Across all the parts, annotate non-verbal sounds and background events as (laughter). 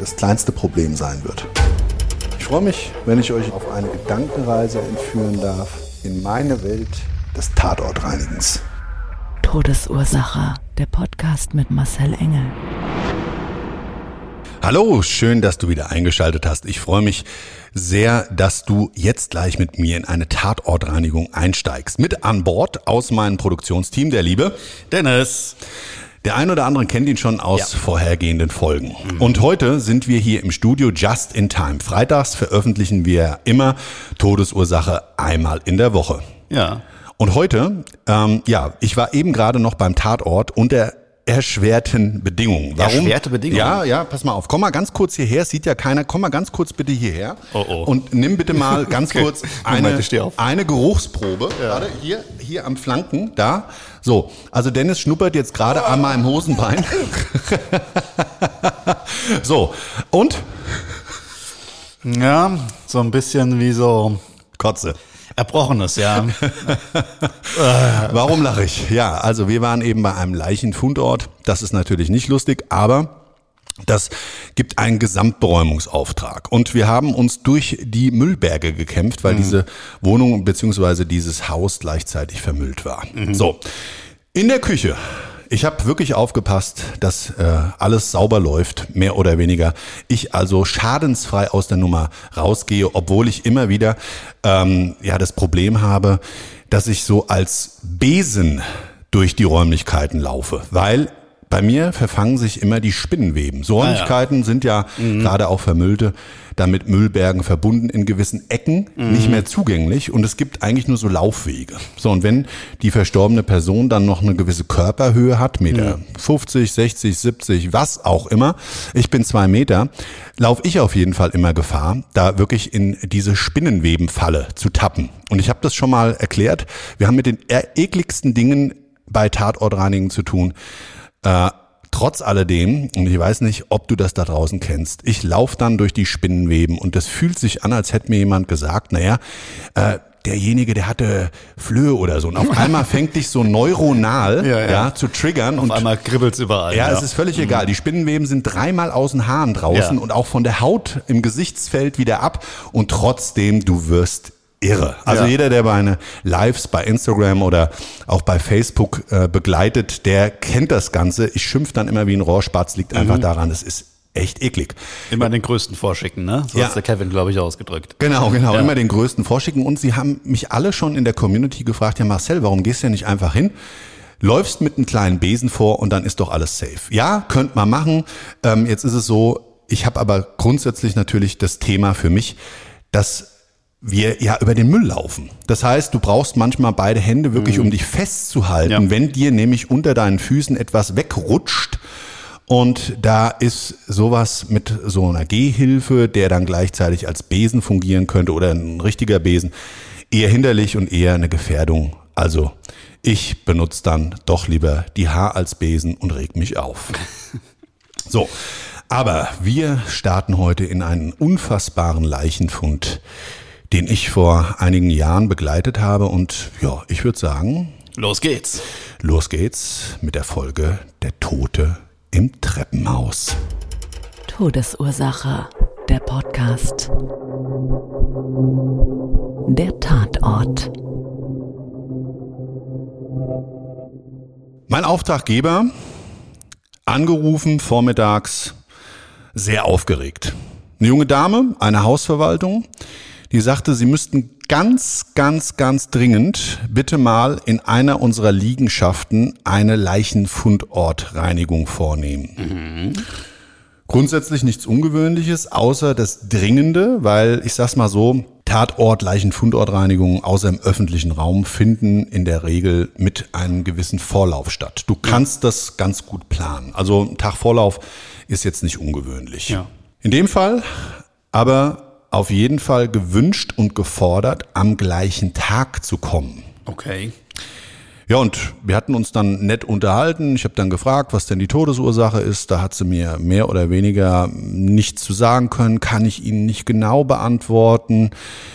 das kleinste Problem sein wird. Ich freue mich, wenn ich euch auf eine Gedankenreise entführen darf in meine Welt des Tatortreinigens. Todesursache. Der Podcast mit Marcel Engel. Hallo, schön, dass du wieder eingeschaltet hast. Ich freue mich sehr, dass du jetzt gleich mit mir in eine Tatortreinigung einsteigst. Mit an Bord aus meinem Produktionsteam, der liebe Dennis. Der ein oder andere kennt ihn schon aus ja. vorhergehenden Folgen. Mhm. Und heute sind wir hier im Studio just in time. Freitags veröffentlichen wir immer Todesursache einmal in der Woche. Ja. Und heute, ähm, ja, ich war eben gerade noch beim Tatort und der erschwerten Bedingungen. Warum? Erschwerte Bedingungen? Ja, ja, pass mal auf. Komm mal ganz kurz hierher. Sieht ja keiner. Komm mal ganz kurz bitte hierher. Oh, oh. Und nimm bitte mal (laughs) ganz okay. kurz eine, eine Geruchsprobe. Ja. Warte, hier, hier am Flanken, da. So, also Dennis schnuppert jetzt gerade oh. an meinem Hosenbein. (laughs) so, und? Ja, so ein bisschen wie so Kotze. Erbrochenes, ja. (laughs) Warum lache ich? Ja, also wir waren eben bei einem Leichenfundort. Das ist natürlich nicht lustig, aber das gibt einen Gesamtberäumungsauftrag. Und wir haben uns durch die Müllberge gekämpft, weil mhm. diese Wohnung bzw. dieses Haus gleichzeitig vermüllt war. Mhm. So. In der Küche ich habe wirklich aufgepasst, dass äh, alles sauber läuft, mehr oder weniger. Ich also schadensfrei aus der Nummer rausgehe, obwohl ich immer wieder ähm, ja das Problem habe, dass ich so als Besen durch die Räumlichkeiten laufe, weil bei mir verfangen sich immer die Spinnenweben. So Räumlichkeiten ah, ja. sind ja mhm. gerade auch vermüllte, damit Müllbergen verbunden in gewissen Ecken, mhm. nicht mehr zugänglich und es gibt eigentlich nur so Laufwege. So und wenn die verstorbene Person dann noch eine gewisse Körperhöhe hat, Meter mhm. 50, 60, 70, was auch immer, ich bin zwei Meter, laufe ich auf jeden Fall immer Gefahr, da wirklich in diese Spinnenwebenfalle zu tappen. Und ich habe das schon mal erklärt. Wir haben mit den ekligsten Dingen bei Tatortreinigen zu tun. Äh, trotz alledem, und ich weiß nicht, ob du das da draußen kennst, ich laufe dann durch die Spinnenweben und das fühlt sich an, als hätte mir jemand gesagt, naja, äh, derjenige, der hatte Flöhe oder so. Und auf (laughs) einmal fängt dich so neuronal ja, ja. ja zu triggern. Auf und einmal kribbelt's überall. Ja, ja, es ist völlig mhm. egal. Die Spinnenweben sind dreimal aus den Haaren draußen und auch von der Haut im Gesichtsfeld wieder ab. Und trotzdem, du wirst irre. Also ja. jeder, der meine Lives bei Instagram oder auch bei Facebook äh, begleitet, der kennt das Ganze. Ich schimpf dann immer wie ein Rohrspatz, liegt einfach mhm. daran, es ist echt eklig. Immer den größten vorschicken, ne? So ja. hat der Kevin, glaube ich, ausgedrückt. Genau, genau. Ja. Immer den größten vorschicken. Und sie haben mich alle schon in der Community gefragt, ja Marcel, warum gehst du ja nicht einfach hin? Läufst mit einem kleinen Besen vor und dann ist doch alles safe. Ja, könnt man machen. Ähm, jetzt ist es so, ich habe aber grundsätzlich natürlich das Thema für mich, dass wir ja über den Müll laufen. Das heißt, du brauchst manchmal beide Hände wirklich, mhm. um dich festzuhalten, ja. wenn dir nämlich unter deinen Füßen etwas wegrutscht. Und da ist sowas mit so einer Gehhilfe, der dann gleichzeitig als Besen fungieren könnte oder ein richtiger Besen, eher hinderlich und eher eine Gefährdung. Also ich benutze dann doch lieber die Haar als Besen und reg mich auf. (laughs) So, aber wir starten heute in einen unfassbaren Leichenfund den ich vor einigen Jahren begleitet habe. Und ja, ich würde sagen. Los geht's. Los geht's mit der Folge Der Tote im Treppenhaus. Todesursache, der Podcast. Der Tatort. Mein Auftraggeber, angerufen vormittags, sehr aufgeregt. Eine junge Dame, eine Hausverwaltung, die sagte, sie müssten ganz, ganz, ganz dringend bitte mal in einer unserer Liegenschaften eine Leichenfundortreinigung vornehmen. Mhm. Grundsätzlich nichts Ungewöhnliches, außer das Dringende, weil ich sag's mal so, Tatort, Leichenfundortreinigungen außer im öffentlichen Raum finden in der Regel mit einem gewissen Vorlauf statt. Du kannst das ganz gut planen. Also ein Tag Vorlauf ist jetzt nicht ungewöhnlich. Ja. In dem Fall aber auf jeden Fall gewünscht und gefordert, am gleichen Tag zu kommen. Okay. Ja, und wir hatten uns dann nett unterhalten. Ich habe dann gefragt, was denn die Todesursache ist. Da hat sie mir mehr oder weniger nichts zu sagen können, kann ich Ihnen nicht genau beantworten.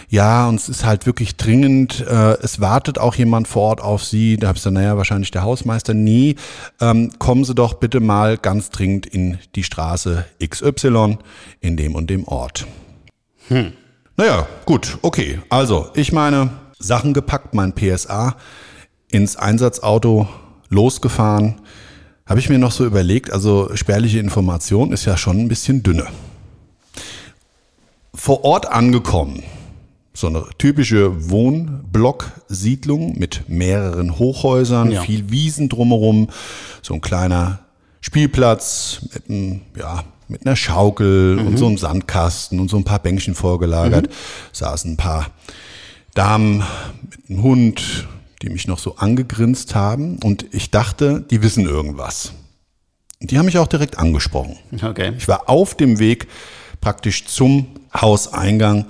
Ja, und es ist halt wirklich dringend. Äh, es wartet auch jemand vor Ort auf Sie. Da habe ich gesagt, naja, wahrscheinlich der Hausmeister. Nee, ähm, kommen Sie doch bitte mal ganz dringend in die Straße XY in dem und dem Ort. Hm. Naja, gut, okay. Also, ich meine, Sachen gepackt, mein PSA ins Einsatzauto losgefahren. Habe ich mir noch so überlegt, also spärliche Information ist ja schon ein bisschen dünne. Vor Ort angekommen, so eine typische Wohnblocksiedlung mit mehreren Hochhäusern, ja. viel Wiesen drumherum, so ein kleiner Spielplatz mit, einem, ja, mit einer Schaukel mhm. und so einem Sandkasten und so ein paar Bänkchen vorgelagert. Mhm. Saßen ein paar Damen mit einem Hund, die mich noch so angegrinst haben und ich dachte, die wissen irgendwas. Die haben mich auch direkt angesprochen. Okay. Ich war auf dem Weg praktisch zum Hauseingang,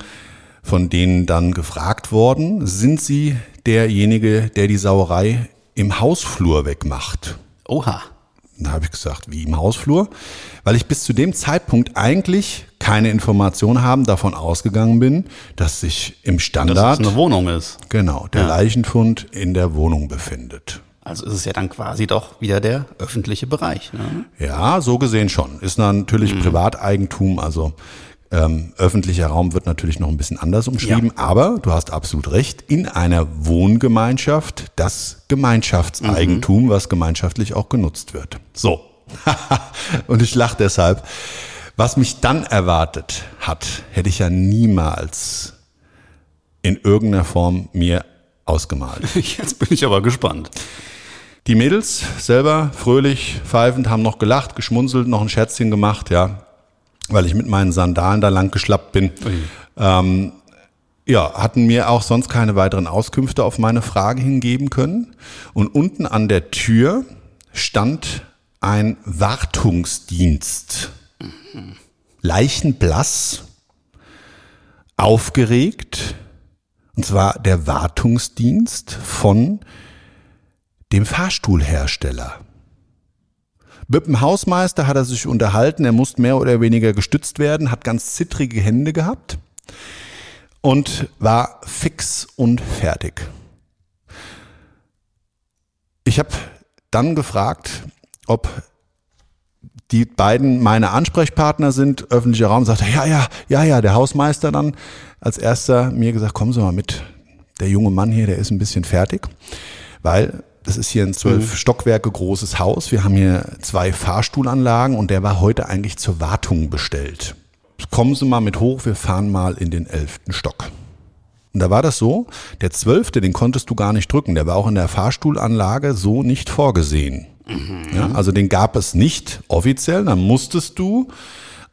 von denen dann gefragt worden, sind Sie derjenige, der die Sauerei im Hausflur wegmacht? Oha. Da habe ich gesagt, wie im Hausflur, weil ich bis zu dem Zeitpunkt eigentlich keine Information haben, davon ausgegangen bin, dass sich im Standard dass es eine Wohnung ist. Genau, der ja. Leichenfund in der Wohnung befindet. Also ist es ja dann quasi doch wieder der öffentliche Bereich. Ne? Ja, so gesehen schon. Ist natürlich mhm. Privateigentum, also ähm, öffentlicher Raum wird natürlich noch ein bisschen anders umschrieben, ja. aber du hast absolut recht, in einer Wohngemeinschaft das Gemeinschaftseigentum, mhm. was gemeinschaftlich auch genutzt wird. So. (laughs) Und ich lache deshalb. Was mich dann erwartet hat, hätte ich ja niemals in irgendeiner Form mir ausgemalt. (laughs) Jetzt bin ich aber gespannt. Die Mädels selber fröhlich, pfeifend, haben noch gelacht, geschmunzelt, noch ein Scherzchen gemacht, ja weil ich mit meinen Sandalen da lang geschlappt bin. Ähm, ja, hatten mir auch sonst keine weiteren Auskünfte auf meine Frage hingeben können. Und unten an der Tür stand ein Wartungsdienst. Mhm. Leichenblass, aufgeregt, und zwar der Wartungsdienst von dem Fahrstuhlhersteller. Mit dem Hausmeister hat er sich unterhalten, er musste mehr oder weniger gestützt werden, hat ganz zittrige Hände gehabt und war fix und fertig. Ich habe dann gefragt, ob die beiden meine Ansprechpartner sind, öffentlicher Raum, sagte, ja, ja, ja, ja, der Hausmeister dann. Als erster mir gesagt, kommen Sie mal mit, der junge Mann hier, der ist ein bisschen fertig, weil das ist hier ein zwölf mhm. Stockwerke großes Haus. Wir haben hier zwei Fahrstuhlanlagen und der war heute eigentlich zur Wartung bestellt. Kommen Sie mal mit hoch, wir fahren mal in den elften Stock. Und da war das so, der zwölfte, den konntest du gar nicht drücken. Der war auch in der Fahrstuhlanlage so nicht vorgesehen. Mhm. Ja, also den gab es nicht offiziell. Dann musstest du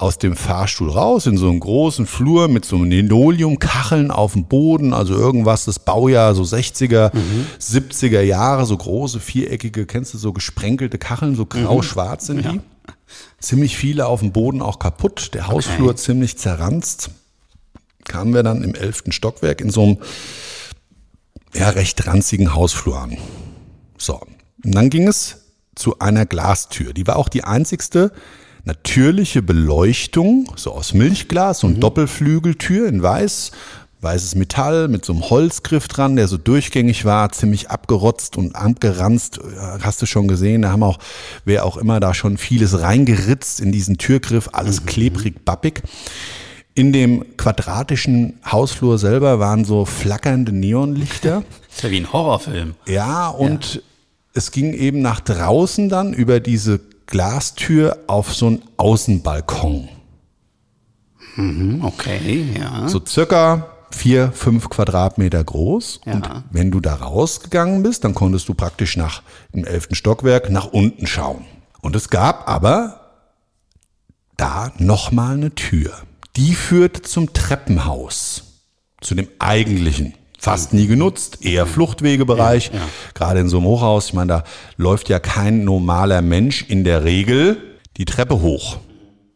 aus dem Fahrstuhl raus in so einen großen Flur mit so Linoleumkacheln auf dem Boden, also irgendwas, das Baujahr so 60er, mhm. 70er Jahre, so große, viereckige, kennst du so gesprenkelte Kacheln, so grau-schwarz sind ja. die. Ziemlich viele auf dem Boden auch kaputt, der Hausflur okay. ziemlich zerranzt. Kamen wir dann im elften Stockwerk in so einem ja, recht ranzigen Hausflur an. So, und dann ging es zu einer Glastür. Die war auch die einzigste natürliche Beleuchtung, so aus Milchglas und mhm. Doppelflügeltür in weiß, weißes Metall mit so einem Holzgriff dran, der so durchgängig war, ziemlich abgerotzt und abgeranzt. Hast du schon gesehen, da haben auch, wer auch immer da schon vieles reingeritzt in diesen Türgriff, alles mhm. klebrig, bappig. In dem quadratischen Hausflur selber waren so flackernde Neonlichter. Das (laughs) ist ja wie ein Horrorfilm. Ja, und ja. es ging eben nach draußen dann über diese Glastür auf so einen Außenbalkon. Mhm, okay, ja. So circa vier, fünf Quadratmeter groß. Ja. Und wenn du da rausgegangen bist, dann konntest du praktisch nach dem elften Stockwerk nach unten schauen. Und es gab aber da nochmal eine Tür. Die führt zum Treppenhaus, zu dem eigentlichen. Fast nie genutzt, eher Fluchtwegebereich, gerade in so einem Hochhaus. Ich meine, da läuft ja kein normaler Mensch in der Regel die Treppe hoch.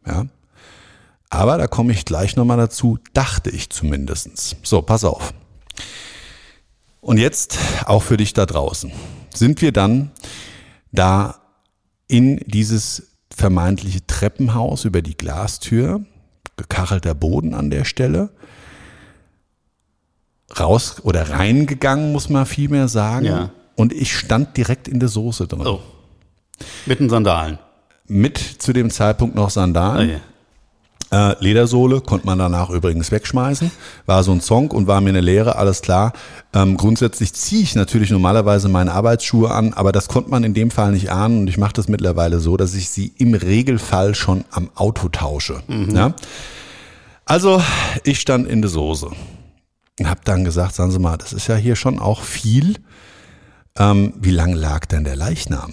Ja, aber da komme ich gleich nochmal dazu, dachte ich zumindestens. So, pass auf. Und jetzt auch für dich da draußen. Sind wir dann da in dieses vermeintliche Treppenhaus über die Glastür, gekachelter Boden an der Stelle, raus oder reingegangen, muss man vielmehr sagen. Ja. Und ich stand direkt in der Soße drin. Oh. Mit den Sandalen. Mit zu dem Zeitpunkt noch Sandalen. Oh je. Äh, Ledersohle konnte man danach übrigens wegschmeißen. War so ein Song und war mir eine Lehre, alles klar. Ähm, grundsätzlich ziehe ich natürlich normalerweise meine Arbeitsschuhe an, aber das konnte man in dem Fall nicht ahnen und ich mache das mittlerweile so, dass ich sie im Regelfall schon am Auto tausche. Ja? Also ich stand in der Soße und habe dann gesagt, sagen Sie mal, das ist ja hier schon auch viel. Ähm, wie lang lag denn der Leichnam?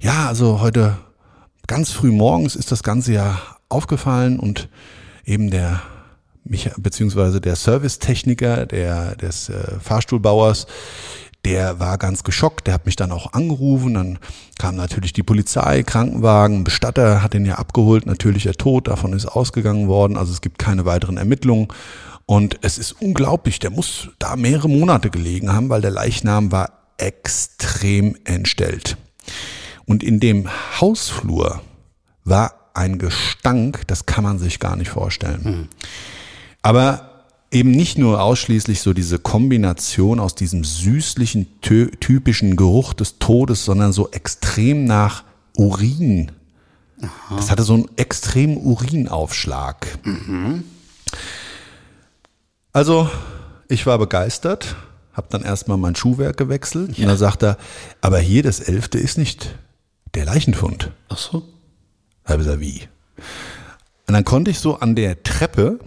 Ja, also heute ganz früh morgens ist das Ganze ja aufgefallen und eben der mich beziehungsweise der Servicetechniker der des äh, Fahrstuhlbauers, der war ganz geschockt, der hat mich dann auch angerufen, dann kam natürlich die Polizei, Krankenwagen, Bestatter hat ihn ja abgeholt, natürlich er tot, davon ist ausgegangen worden, also es gibt keine weiteren Ermittlungen und es ist unglaublich, der muss da mehrere Monate gelegen haben, weil der Leichnam war extrem entstellt. Und in dem Hausflur war ein Gestank, das kann man sich gar nicht vorstellen. Aber eben nicht nur ausschließlich so diese Kombination aus diesem süßlichen, typischen Geruch des Todes, sondern so extrem nach Urin. Das hatte so einen extremen Urinaufschlag. Also, ich war begeistert, habe dann erstmal mein Schuhwerk gewechselt und dann sagt er, aber hier das Elfte ist nicht der Leichenfund. Ach so. Da hab ich gesagt, wie? Und dann konnte ich so an der Treppe,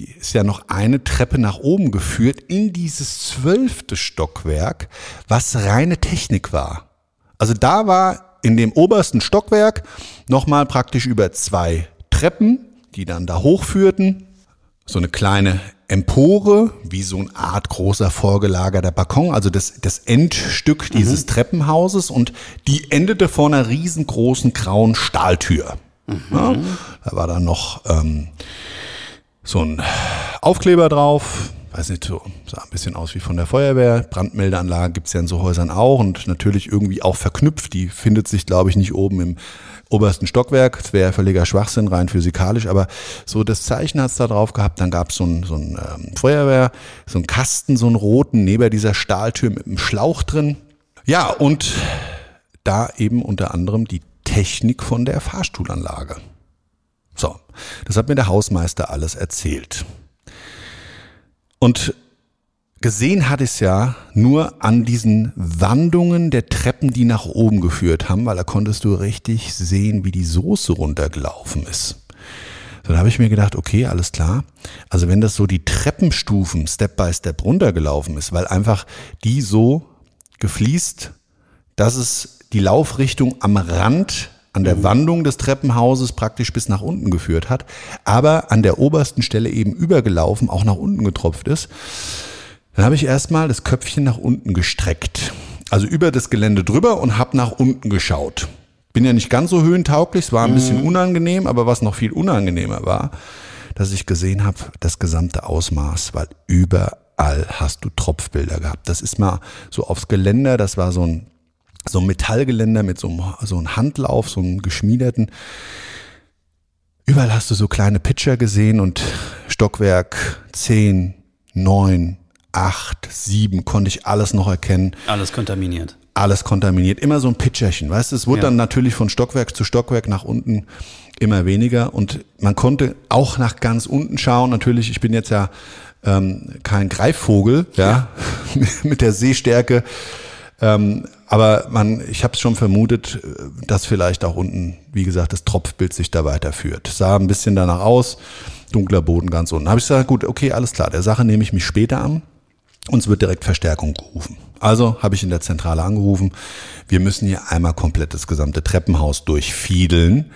die ist ja noch eine Treppe nach oben geführt, in dieses zwölfte Stockwerk, was reine Technik war. Also da war in dem obersten Stockwerk nochmal praktisch über zwei Treppen, die dann da hochführten, so eine kleine Empore, wie so eine Art großer vorgelagerter Balkon, also das, das Endstück dieses Treppenhauses und die endete vor einer riesengroßen grauen Stahltür. Ja, da war dann noch ähm, so ein Aufkleber drauf, weiß nicht, so, sah ein bisschen aus wie von der Feuerwehr. Brandmeldeanlage gibt's ja in so Häusern auch und natürlich irgendwie auch verknüpft. Die findet sich, glaube ich, nicht oben im obersten Stockwerk. Das wäre völliger Schwachsinn, rein physikalisch, aber so das Zeichen hat's da drauf gehabt. Dann gab's so ein, so ein ähm, Feuerwehr, so ein Kasten, so einen roten, neben dieser Stahltür mit einem Schlauch drin. Ja, und da eben unter anderem die Technik von der Fahrstuhlanlage. So, das hat mir der Hausmeister alles erzählt. Und gesehen hat es ja nur an diesen Wandungen der Treppen, die nach oben geführt haben, weil da konntest du richtig sehen, wie die Soße runtergelaufen ist. So, da habe ich mir gedacht, okay, alles klar. Also wenn das so die Treppenstufen Step by Step runtergelaufen ist, weil einfach die so gefliest, dass es die Laufrichtung am Rand an der Wandung des Treppenhauses praktisch bis nach unten geführt hat, aber an der obersten Stelle eben übergelaufen, auch nach unten getropft ist. Dann habe ich erstmal das Köpfchen nach unten gestreckt. Also über das Gelände drüber und habe nach unten geschaut. Bin ja nicht ganz so höhentauglich, es war ein bisschen unangenehm, aber was noch viel unangenehmer war, dass ich gesehen habe, das gesamte Ausmaß, weil überall hast du Tropfbilder gehabt. Das ist mal so aufs Geländer, das war so ein, so ein Metallgeländer mit so einem, so einem Handlauf, so einem geschmiederten. Überall hast du so kleine Pitcher gesehen und Stockwerk 10, 9, 8, 7 konnte ich alles noch erkennen Alles kontaminiert. alles kontaminiert. Immer so ein Pitcherchen, weißt du? Es wurde Ja. dann natürlich von Stockwerk zu Stockwerk nach unten immer weniger und man konnte auch nach ganz unten schauen. Natürlich, ich bin jetzt ja ähm, kein Greifvogel, ja, (laughs) mit der Sehstärke ähm, Aber man, ich habe es schon vermutet, äh, dass vielleicht auch unten, wie gesagt, das Tropfbild sich da weiterführt. Sah ein bisschen danach aus, dunkler Boden ganz unten. Habe ich gesagt, gut, okay, alles klar, der Sache nehme ich mich später an. Uns wird direkt Verstärkung gerufen. Also habe ich in der Zentrale angerufen, wir müssen hier einmal komplett das gesamte Treppenhaus durchfiedeln.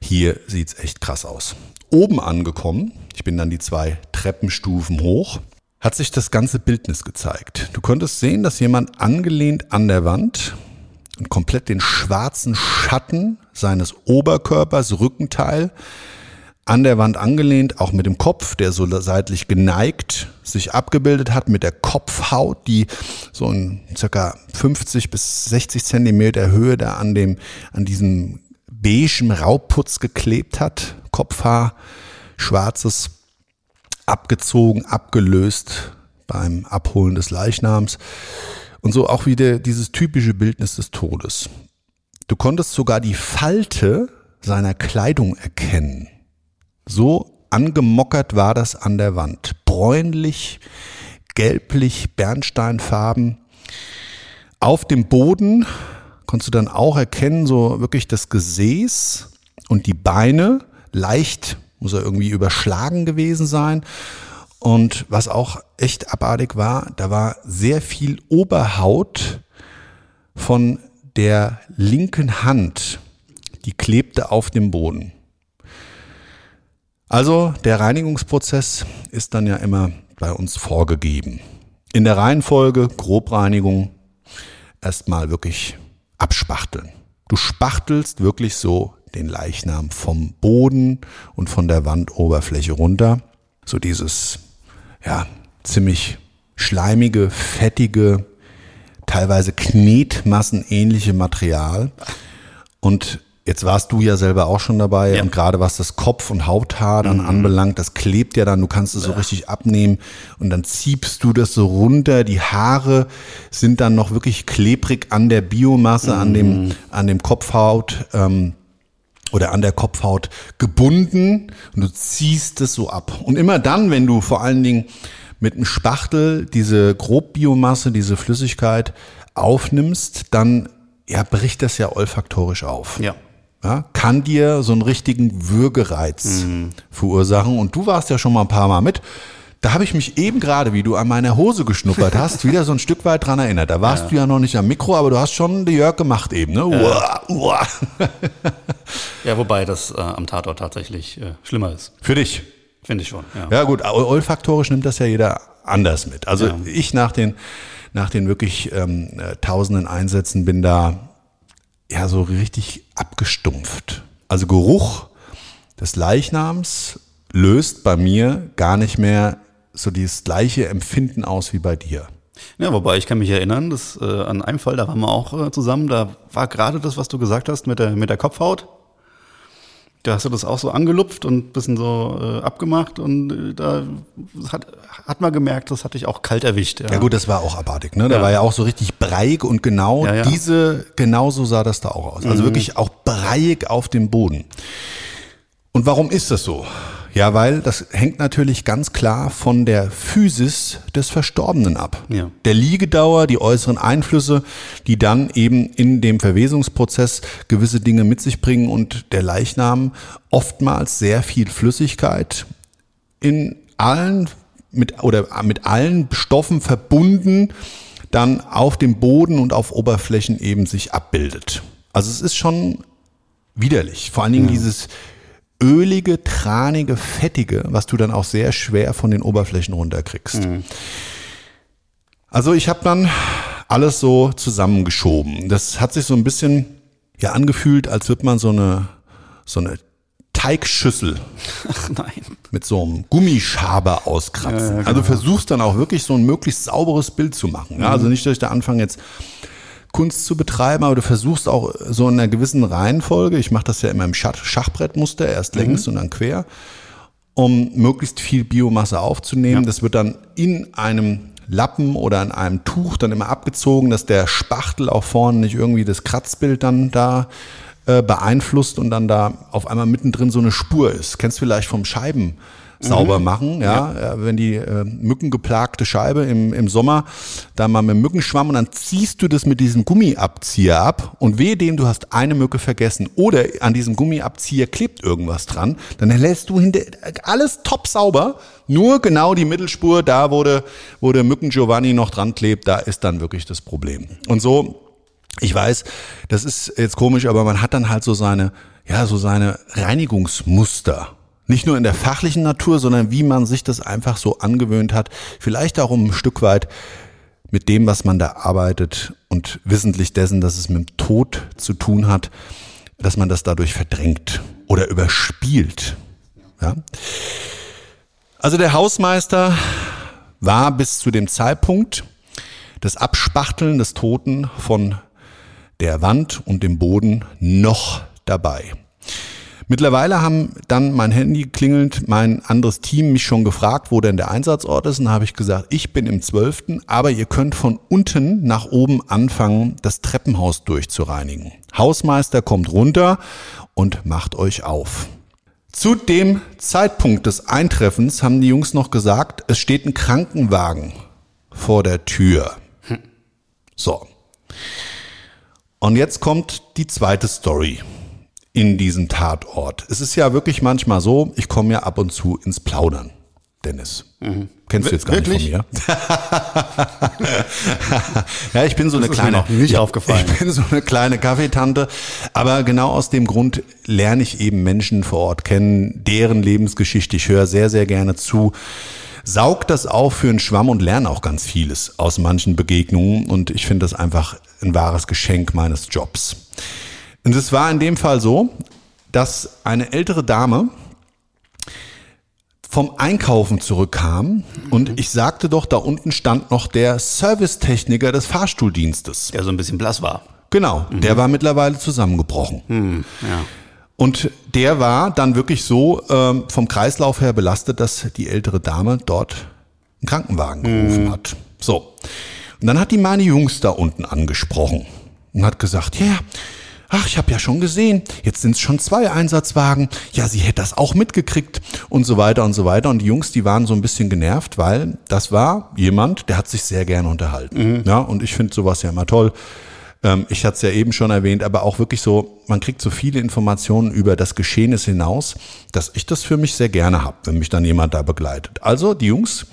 Hier sieht's echt krass aus. Oben angekommen, ich bin dann die zwei Treppenstufen hoch, hat sich das ganze Bildnis gezeigt. Du konntest sehen, dass jemand angelehnt an der Wand und komplett den schwarzen Schatten seines Oberkörpers, Rückenteil, an der Wand angelehnt, auch mit dem Kopf, der so seitlich geneigt sich abgebildet hat, mit der Kopfhaut, die so in circa 50 bis 60 Zentimeter Höhe da an dem, an diesem beigen Rauputz geklebt hat. Kopfhaar, schwarzes, abgezogen, abgelöst beim Abholen des Leichnams. Und so auch wieder dieses typische Bildnis des Todes. Du konntest sogar die Falte seiner Kleidung erkennen. So angemockert war das an der Wand. Bräunlich, gelblich, Bernsteinfarben. Auf dem Boden konntest du dann auch erkennen, so wirklich das Gesäß und die Beine. Leicht muss er irgendwie überschlagen gewesen sein. Und was auch echt abartig war, da war sehr viel Oberhaut von der linken Hand, die klebte auf dem Boden. Also der Reinigungsprozess ist dann ja immer bei uns vorgegeben. In der Reihenfolge Grobreinigung erstmal wirklich abspachteln. Du spachtelst wirklich so den Leichnam vom Boden und von der Wandoberfläche runter. So dieses, ja, ziemlich schleimige, fettige, teilweise knetmassenähnliche Material. Und Jetzt warst du ja selber auch schon dabei ja. und gerade was das Kopf- und Hauthaar dann mhm. anbelangt, das klebt ja dann, du kannst es so richtig abnehmen und dann ziehst du das so runter. Die Haare sind dann noch wirklich klebrig an der Biomasse, mhm. an dem, an dem Kopfhaut. Ähm, oder an der Kopfhaut gebunden und du ziehst es so ab. Und immer dann, wenn du vor allen Dingen mit einem Spachtel diese Grobbiomasse, diese Flüssigkeit aufnimmst, dann ja, bricht das ja olfaktorisch auf. Ja ja, kann dir so einen richtigen Würgereiz mhm. verursachen. Und du warst ja schon mal ein paar Mal mit. Da habe ich mich eben gerade, wie du an meiner Hose geschnuppert hast, wieder so ein Stück weit dran erinnert. Da warst ja. du ja noch nicht am Mikro, aber du hast schon die Jörg gemacht eben. Ne? Uah, uah. ja, wobei das äh, am Tatort tatsächlich äh, schlimmer ist. Für dich? Finde ich schon. Ja. ja gut, olfaktorisch nimmt das ja jeder anders mit. Also ja. ich nach den, nach den wirklich ähm, äh, tausenden Einsätzen bin da ja so richtig abgestumpft. Also Geruch des Leichnams löst bei mir gar nicht mehr so dieses gleiche Empfinden aus wie bei dir. Ja, wobei ich kann mich erinnern, dass äh, an einem Fall, da waren wir auch äh, zusammen, da war gerade das, was du gesagt hast mit der, mit der Kopfhaut. Da hast du das auch so angelupft und ein bisschen so äh, abgemacht und äh, da hat, hat man gemerkt, das hat dich auch kalt erwischt. Ja, ja gut, das war auch abartig, ne? Da ja. war ja auch so richtig breiig und genau ja, diese, genauso sah das da auch aus. Also mhm. wirklich auch breiig auf dem Boden. Und warum ist das so? Ja, weil das hängt natürlich ganz klar von der Physis des Verstorbenen ab. Ja. Der Liegedauer, die äußeren Einflüsse, die dann eben in dem Verwesungsprozess gewisse Dinge mit sich bringen und der Leichnam oftmals sehr viel Flüssigkeit in allen mit oder mit allen Stoffen verbunden dann auf dem Boden und auf Oberflächen eben sich abbildet. Also es ist schon widerlich. Vor allen Dingen ja. dieses ölige, tranige, fettige, was du dann auch sehr schwer von den Oberflächen runterkriegst. Mhm. Also ich habe dann alles so zusammengeschoben. Das hat sich so ein bisschen ja angefühlt, als würde man so eine so eine Teigschüssel (laughs) Ach nein. mit so einem Gummischaber auskratzen. Ja, ja, genau. Also versuchst dann auch wirklich so ein möglichst sauberes Bild zu machen. Ja, also nicht, dass ich da anfange jetzt Kunst zu betreiben, aber du versuchst auch so in einer gewissen Reihenfolge, ich mache das ja immer im Schachbrettmuster, erst längs mhm. und dann quer, um möglichst viel Biomasse aufzunehmen. Ja. Das wird dann in einem Lappen oder in einem Tuch dann immer abgezogen, dass der Spachtel auch vorne nicht irgendwie das Kratzbild dann da äh, beeinflusst und dann da auf einmal mittendrin so eine Spur ist. Kennst du vielleicht vom Scheiben sauber machen, ja, ja. wenn die äh, mückengeplagte Scheibe im, im Sommer da mal mit Mückenschwamm und dann ziehst du das mit diesem Gummiabzieher ab und wehe dem, du hast eine Mücke vergessen oder an diesem Gummiabzieher klebt irgendwas dran, dann lässt du hinter alles top sauber, nur genau die Mittelspur, da wo der, wo der Mücken Giovanni noch dran klebt, da ist dann wirklich das Problem. Und so, ich weiß, das ist jetzt komisch, aber man hat dann halt so seine, ja, so seine Reinigungsmuster nicht nur in der fachlichen Natur, sondern wie man sich das einfach so angewöhnt hat. Vielleicht auch um ein Stück weit mit dem, was man da arbeitet und wissentlich dessen, dass es mit dem Tod zu tun hat, dass man das dadurch verdrängt oder überspielt. Ja? Also der Hausmeister war bis zu dem Zeitpunkt des Abspachteln des Toten von der Wand und dem Boden noch dabei. Mittlerweile haben dann mein Handy klingelnd mein anderes Team mich schon gefragt, wo denn der Einsatzort ist. Und da habe ich gesagt, ich bin im 12., aber ihr könnt von unten nach oben anfangen, das Treppenhaus durchzureinigen. Hausmeister kommt runter und macht euch auf. Zu dem Zeitpunkt des Eintreffens haben die Jungs noch gesagt, es steht ein Krankenwagen vor der Tür. So. Und jetzt kommt die zweite Story in diesem Tatort. Es ist ja wirklich manchmal so, ich komme ja ab und zu ins Plaudern, Dennis. Mhm. Kennst du jetzt gar wirklich? nicht von mir? (laughs) ja, ich bin so das eine kleine, nicht aufgefallen. Ich bin so eine kleine Kaffeetante, aber genau aus dem Grund lerne ich eben Menschen vor Ort kennen, deren Lebensgeschichte. Ich höre sehr, sehr gerne zu saug das auf für einen Schwamm und lerne auch ganz vieles aus manchen Begegnungen und ich finde das einfach ein wahres Geschenk meines Jobs. Und es war in dem Fall so, dass eine ältere Dame vom Einkaufen zurückkam und ich sagte doch, da unten stand noch der Servicetechniker des Fahrstuhldienstes. Der so ein bisschen blass war. Genau, mhm. der war mittlerweile zusammengebrochen. Mhm, ja. Und der war dann wirklich so ähm, vom Kreislauf her belastet, dass die ältere Dame dort einen Krankenwagen gerufen mhm. hat. So. Und dann hat die meine Jungs da unten angesprochen und hat gesagt, ja, yeah, ach, ich habe ja schon gesehen, jetzt sind es schon zwei Einsatzwagen, ja, sie hätte das auch mitgekriegt und so weiter und so weiter. Und die Jungs, die waren so ein bisschen genervt, weil das war jemand, der hat sich sehr gerne unterhalten. Mhm. Ja, und ich finde sowas ja immer toll. Ähm, ich hatte es ja eben schon erwähnt, aber auch wirklich so, man kriegt so viele Informationen über das Geschehnis hinaus, dass ich das für mich sehr gerne habe, wenn mich dann jemand da begleitet. Also die Jungs,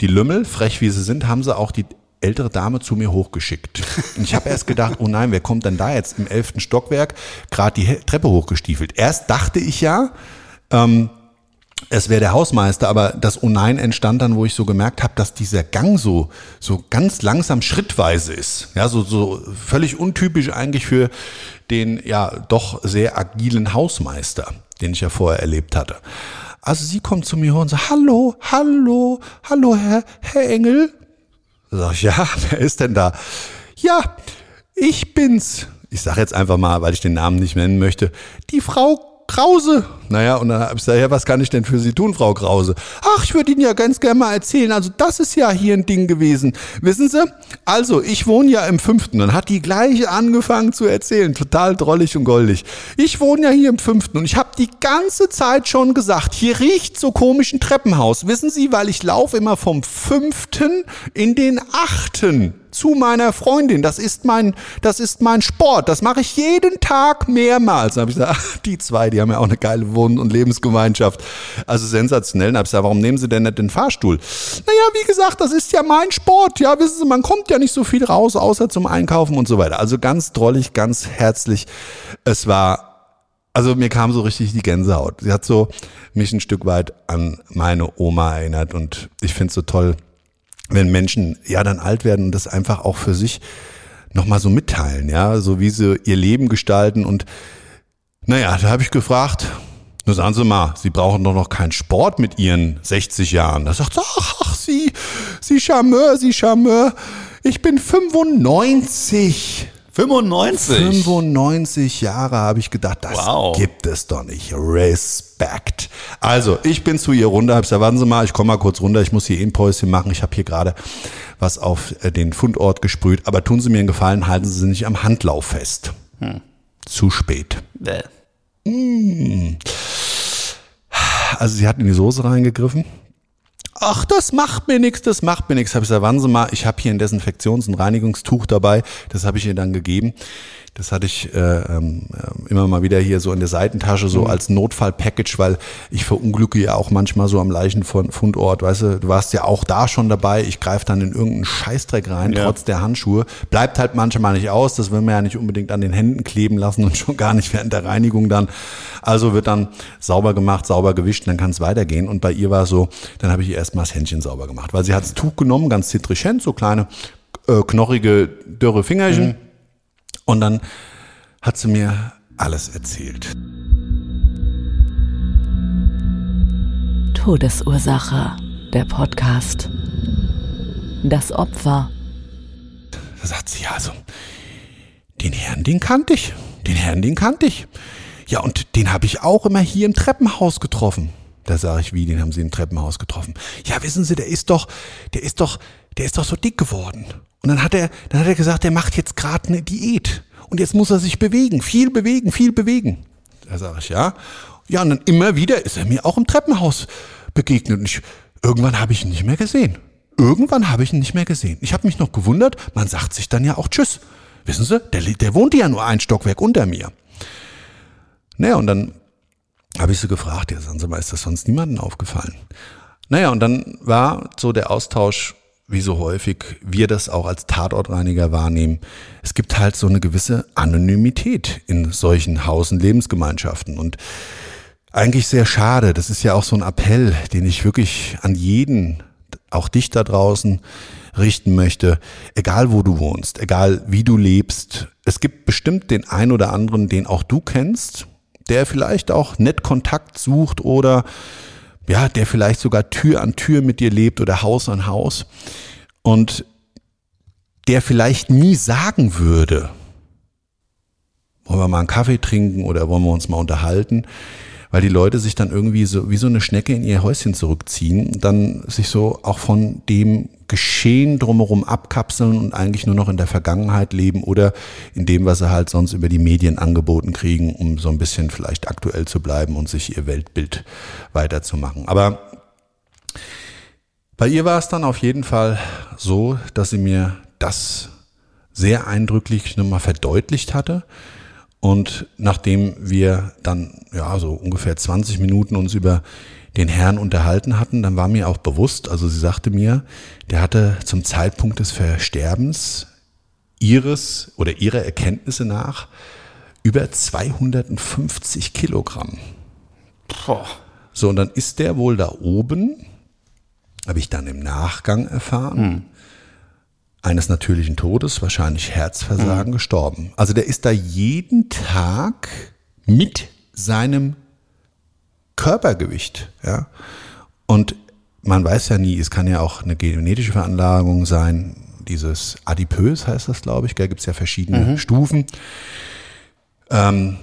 die Lümmel, frech wie sie sind, haben sie auch die ältere Dame zu mir hochgeschickt. Und ich habe erst gedacht, oh nein, wer kommt denn da jetzt im elften Stockwerk gerade die Treppe hochgestiefelt? Erst dachte ich ja, ähm, es wäre der Hausmeister, aber das Oh nein entstand dann, wo ich so gemerkt habe, dass dieser Gang so, so ganz langsam schrittweise ist. Ja, so, so völlig untypisch eigentlich für den ja doch sehr agilen Hausmeister, den ich ja vorher erlebt hatte. Also sie kommt zu mir und sagt, hallo, hallo, hallo, Herr, Herr Engel. Sag ich, (laughs) ja, wer ist denn da? Ja, ich bin's. Ich sage jetzt einfach mal, weil ich den Namen nicht nennen möchte. Die Frau Krause. Naja, und dann habe ich gesagt, ja, was kann ich denn für Sie tun, Frau Krause? Ach, ich würde Ihnen ja ganz gerne mal erzählen. Also das ist ja hier ein Ding gewesen. Wissen Sie? Also, ich wohne ja im fünften. Dann hat die gleiche angefangen zu erzählen. Total drollig und goldig. Ich wohne ja hier im fünften und ich habe die ganze Zeit schon gesagt, hier riecht so komisch ein Treppenhaus. Wissen Sie, weil ich laufe immer vom fünften in den achten zu meiner Freundin. Das ist mein, das ist mein Sport. Das mache ich jeden Tag mehrmals. Dann habe ich gesagt, ach, die zwei, die haben ja auch eine geile Wohn- und Lebensgemeinschaft. Also sensationell. Dann habe ich gesagt, warum nehmen Sie denn nicht den Fahrstuhl? Naja, wie gesagt, das ist ja mein Sport. Ja, wissen Sie, man kommt ja nicht so viel raus, außer zum Einkaufen und so weiter. Also ganz drollig, ganz herzlich. Es war also mir kam so richtig die Gänsehaut. Sie hat so mich ein Stück weit an meine Oma erinnert und ich finde es so toll, wenn Menschen ja dann alt werden und das einfach auch für sich nochmal so mitteilen, ja, so wie sie ihr Leben gestalten und naja, da habe ich gefragt, nur sagen Sie mal, Sie brauchen doch noch keinen Sport mit Ihren 60 Jahren. Da sagt sie, ach, ach, Sie, Sie Charmeur, Sie Charmeur, ich bin 95. 95? 95 Jahre habe ich gedacht, das wow. gibt es doch nicht. Respekt. Also, ich bin zu ihr runter, habe gesagt, warten Sie mal, ich komme mal kurz runter, ich muss hier ein Päuschen machen. Ich habe hier gerade was auf äh, den Fundort gesprüht. Aber tun Sie mir einen Gefallen, halten Sie sie nicht am Handlauf fest. Hm. Zu spät. Bäh. Hm. also sie hat in die Soße reingegriffen. Ach, das macht mir nichts, das macht mir nichts. Habe ich gesagt, warten Sie mal, ich habe hier ein Desinfektions- und Reinigungstuch dabei. Das habe ich ihr dann gegeben. Das hatte ich äh, ähm, immer mal wieder hier so in der Seitentasche, so mhm. als Notfallpackage, weil ich verunglücke ja auch manchmal so am Leichenfundort. Weißt du, du warst ja auch da schon dabei. Ich greife dann in irgendeinen Scheißdreck rein, ja. trotz der Handschuhe. Bleibt halt manchmal nicht aus. Das will man ja nicht unbedingt an den Händen kleben lassen und (laughs) schon gar nicht während der Reinigung dann. Also wird dann sauber gemacht, sauber gewischt, dann kann es weitergehen. Und bei ihr war es so, dann habe ich ihr erstmal das Händchen sauber gemacht, weil sie hat das Tuch genommen, ganz zitrischent, so kleine äh, knorrige, dürre Fingerchen. Mhm und dann hat sie mir alles erzählt. Todesursache, der Podcast. Das Opfer. Da sagt sie, ja, also, den Herrn, den kannte ich. Den Herrn, den kannte ich. Ja, und den habe ich auch immer hier im Treppenhaus getroffen. Da sage ich, wie, den haben Sie im Treppenhaus getroffen? Ja, wissen Sie, der ist doch, der ist doch, der ist doch so dick geworden. Und dann hat er, dann hat er gesagt, der macht jetzt gerade eine Diät. Und jetzt muss er sich bewegen, viel bewegen, viel bewegen. Da sage ich, ja. Ja, und dann immer wieder ist er mir auch im Treppenhaus begegnet. Und ich, irgendwann habe ich ihn nicht mehr gesehen. Irgendwann habe ich ihn nicht mehr gesehen. Ich habe mich noch gewundert, man sagt sich dann ja auch Tschüss. Wissen Sie, der, der wohnte ja nur ein Stockwerk unter mir. Naja, und dann habe ich sie gefragt, ja, sagen Sie mal, ist das sonst niemandem aufgefallen? Naja, und dann war so der Austausch, wie so häufig wir das auch als Tatortreiniger wahrnehmen. Es gibt halt so eine gewisse Anonymität in solchen Haus- und Lebensgemeinschaften und eigentlich sehr schade. Das ist ja auch so ein Appell, den ich wirklich an jeden, auch dich da draußen, richten möchte, egal wo du wohnst, egal wie du lebst. Es gibt bestimmt den ein oder anderen, den auch du kennst, der vielleicht auch nett Kontakt sucht oder ja, der vielleicht sogar Tür an Tür mit dir lebt oder Haus an Haus. Und der vielleicht nie sagen würde, wollen wir mal einen Kaffee trinken oder wollen wir uns mal unterhalten, weil die Leute sich dann irgendwie so wie so eine Schnecke in ihr Häuschen zurückziehen, dann sich so auch von dem Geschehen drumherum abkapseln und eigentlich nur noch in der Vergangenheit leben oder in dem, was sie halt sonst über die Medien angeboten kriegen, um so ein bisschen vielleicht aktuell zu bleiben und sich ihr Weltbild weiterzumachen. Aber bei ihr war es dann auf jeden Fall so, dass sie mir das sehr eindrücklich nochmal verdeutlicht hatte und nachdem wir dann, ja, so ungefähr 20 Minuten uns über den Herrn unterhalten hatten, dann war mir auch bewusst, also sie sagte mir, der hatte zum Zeitpunkt des Versterbens ihres oder ihrer Erkenntnisse nach über 250 Kilogramm. Boah. So, und dann ist der wohl da oben, habe ich dann im Nachgang erfahren, hm eines natürlichen Todes, wahrscheinlich Herzversagen, mhm. gestorben. Also der ist da jeden Tag mit seinem Körpergewicht, ja. Und man weiß ja nie, es kann ja auch eine genetische Veranlagung sein, dieses Adipös heißt das, glaube ich, da gibt es ja verschiedene mhm. Stufen. Ähm,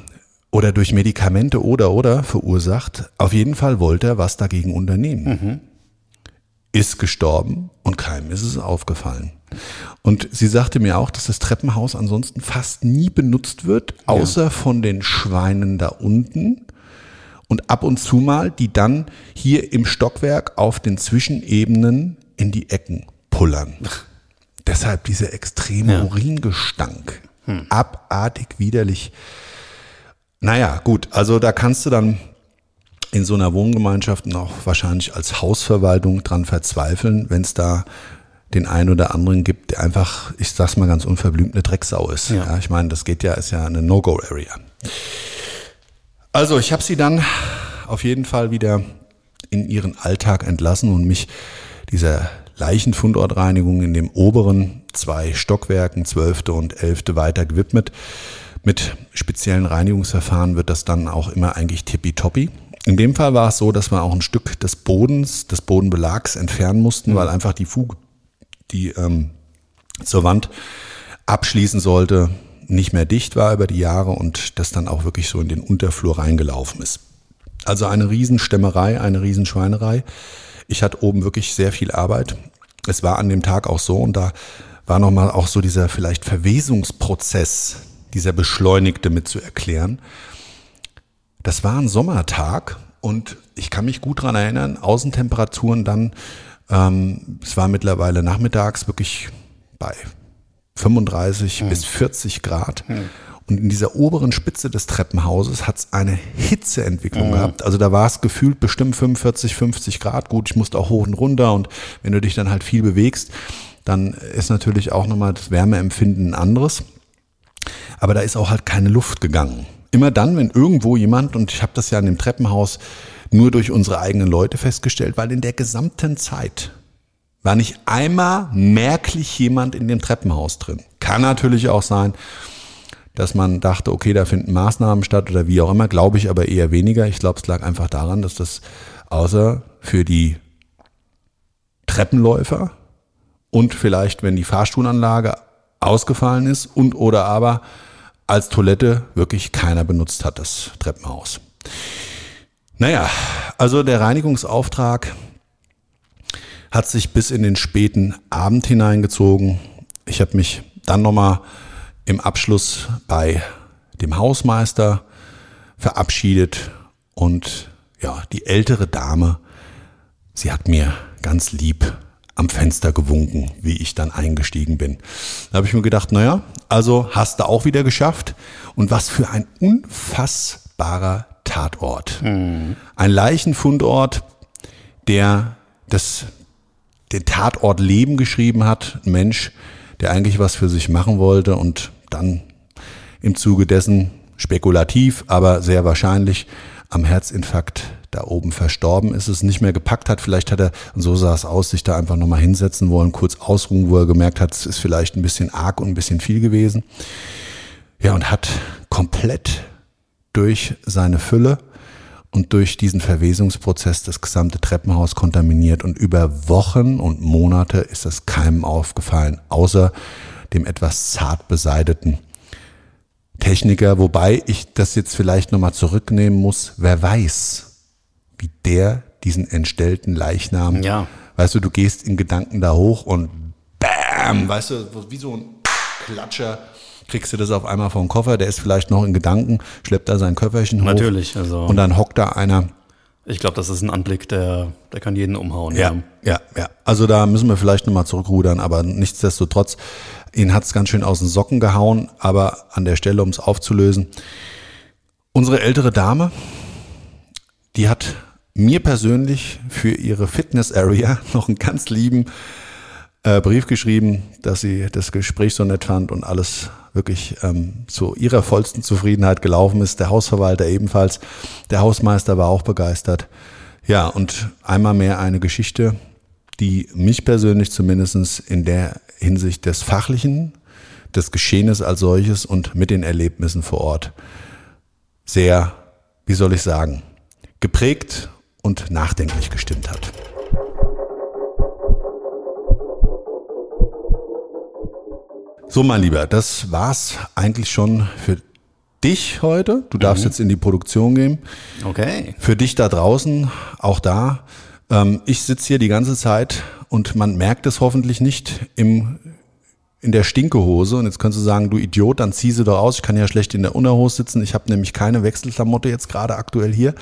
oder durch Medikamente oder oder verursacht. Auf jeden Fall wollte er was dagegen unternehmen. Mhm. Ist gestorben und keinem ist es aufgefallen. Und sie sagte mir auch, dass das Treppenhaus ansonsten fast nie benutzt wird, außer ja. von den Schweinen da unten und ab und zu mal, die dann hier im Stockwerk auf den Zwischenebenen in die Ecken pullern. (laughs) Deshalb dieser extreme ja. Uringestank. Hm. Abartig widerlich. Naja, gut, also da kannst du dann in so einer Wohngemeinschaft auch wahrscheinlich als Hausverwaltung dran verzweifeln, wenn es da den einen oder anderen gibt, der einfach, ich sag's mal ganz unverblümt, eine Drecksau ist. Ja. ja ich meine, das geht ja, ist ja eine No-Go-Area. Also, ich habe sie dann auf jeden Fall wieder in ihren Alltag entlassen und mich dieser Leichenfundortreinigung in dem oberen zwei Stockwerken, zwölfte und elfte weiter gewidmet. Mit speziellen Reinigungsverfahren wird das dann auch immer eigentlich tippitoppi. In dem Fall war es so, dass wir auch ein Stück des Bodens, des Bodenbelags entfernen mussten, mhm. weil einfach die Fuge die ähm, zur Wand abschließen sollte, nicht mehr dicht war über die Jahre und das dann auch wirklich so in den Unterflur reingelaufen ist. Also eine Riesenstämmerei, eine Riesenschweinerei. Ich hatte oben wirklich sehr viel Arbeit. Es war an dem Tag auch so und da war nochmal auch so dieser vielleicht Verwesungsprozess, dieser beschleunigte mit zu erklären. Das war ein Sommertag und ich kann mich gut dran erinnern, Außentemperaturen dann, ähm, es war mittlerweile nachmittags wirklich bei 35 bis 40 Grad. Und in dieser oberen Spitze des Treppenhauses hat es eine Hitzeentwicklung gehabt. Also da war es gefühlt bestimmt 45, 50 Grad. Gut, ich musste auch hoch und runter und wenn du dich dann halt viel bewegst, dann ist natürlich auch nochmal das Wärmeempfinden ein anderes. Aber da ist auch halt keine Luft gegangen. Immer dann, wenn irgendwo jemand, und ich habe das ja in dem Treppenhaus nur durch unsere eigenen Leute festgestellt, weil in der gesamten Zeit war nicht einmal merklich jemand in dem Treppenhaus drin. Kann natürlich auch sein, dass man dachte, okay, da finden Maßnahmen statt oder wie auch immer, glaube ich aber eher weniger. Ich glaube, es lag einfach daran, dass das außer für die Treppenläufer und vielleicht, wenn die Fahrstuhlanlage ausgefallen ist und oder aber als Toilette wirklich keiner benutzt hat, das Treppenhaus. Naja, also der Reinigungsauftrag hat sich bis in den späten Abend hineingezogen. Ich habe mich dann nochmal im Abschluss bei dem Hausmeister verabschiedet und ja, die ältere Dame, sie hat mir ganz lieb am Fenster gewunken, wie ich dann eingestiegen bin. Da habe ich mir gedacht, naja, also hast du auch wieder geschafft. Und was für ein unfassbarer Tatort. Ein Leichenfundort, der das, den Tatort Leben geschrieben hat. Ein Mensch, der eigentlich was für sich machen wollte und dann im Zuge dessen spekulativ, aber sehr wahrscheinlich am Herzinfarkt da oben verstorben ist, es nicht mehr gepackt hat. Vielleicht hat er, und so sah es aus, sich da einfach nochmal hinsetzen wollen, kurz ausruhen, wo er gemerkt hat, es ist vielleicht ein bisschen arg und ein bisschen viel gewesen. Ja, und hat komplett durch seine Fülle und durch diesen Verwesungsprozess das gesamte Treppenhaus kontaminiert. Und über Wochen und Monate ist das keinem aufgefallen, außer dem etwas zart beseideten Techniker, wobei ich das jetzt vielleicht nochmal zurücknehmen muss, wer weiß, wie der diesen entstellten Leichnam, Ja. weißt du, du gehst in Gedanken da hoch und bam, weißt du, wie so ein Klatscher kriegst du das auf einmal vom Koffer, der ist vielleicht noch in Gedanken, schleppt da sein Köfferchen hoch. Natürlich, also- Und dann hockt da einer, Ich glaube, das ist ein Anblick, der, der kann jeden umhauen. Ja, ja, ja. Also da müssen wir vielleicht nochmal zurückrudern, aber nichtsdestotrotz, ihn hat's ganz schön aus den Socken gehauen, aber an der Stelle, um es aufzulösen, unsere ältere Dame, die hat mir persönlich für ihre Fitness Area (laughs) noch einen ganz lieben äh, Brief geschrieben, dass sie das Gespräch so nett fand und alles wirklich ähm, zu ihrer vollsten Zufriedenheit gelaufen ist. Der Hausverwalter ebenfalls. Der Hausmeister war auch begeistert. Ja, und einmal mehr eine Geschichte, die mich persönlich zumindestens in der Hinsicht des Fachlichen, des Geschehenes als solches und mit den Erlebnissen vor Ort sehr, wie soll ich sagen, geprägt und nachdenklich gestimmt hat. So, mein Lieber, das war's eigentlich schon für dich heute. Du darfst jetzt in die Produktion gehen. Okay. Für dich da draußen, auch da. Ähm, ich sitze hier die ganze Zeit und man merkt es hoffentlich nicht im, in der Stinkehose. Und jetzt kannst du sagen, du Idiot, dann zieh sie doch aus. Ich kann ja schlecht in der Unterhose sitzen. Ich habe nämlich keine Wechselklamotte jetzt gerade aktuell hier.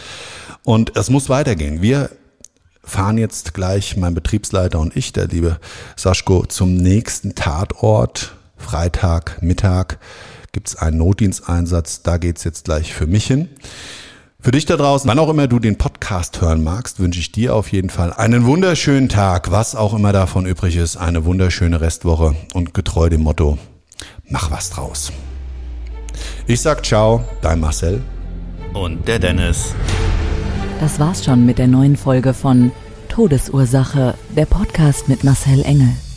Und es muss weitergehen. Wir fahren jetzt gleich, mein Betriebsleiter und ich, der liebe Saschko, zum nächsten Tatort. Freitag, Mittag gibt's einen Notdiensteinsatz. Da geht's jetzt gleich für mich hin. Für dich da draußen, wann auch immer du den Podcast hören magst, wünsche ich dir auf jeden Fall einen wunderschönen Tag, was auch immer davon übrig ist, eine wunderschöne Restwoche und getreu dem Motto, mach was draus. Ich sag ciao, dein Marcel. Und der Dennis. Das war's schon mit der neuen Folge von Todesursache, der Podcast mit Marcel Engel,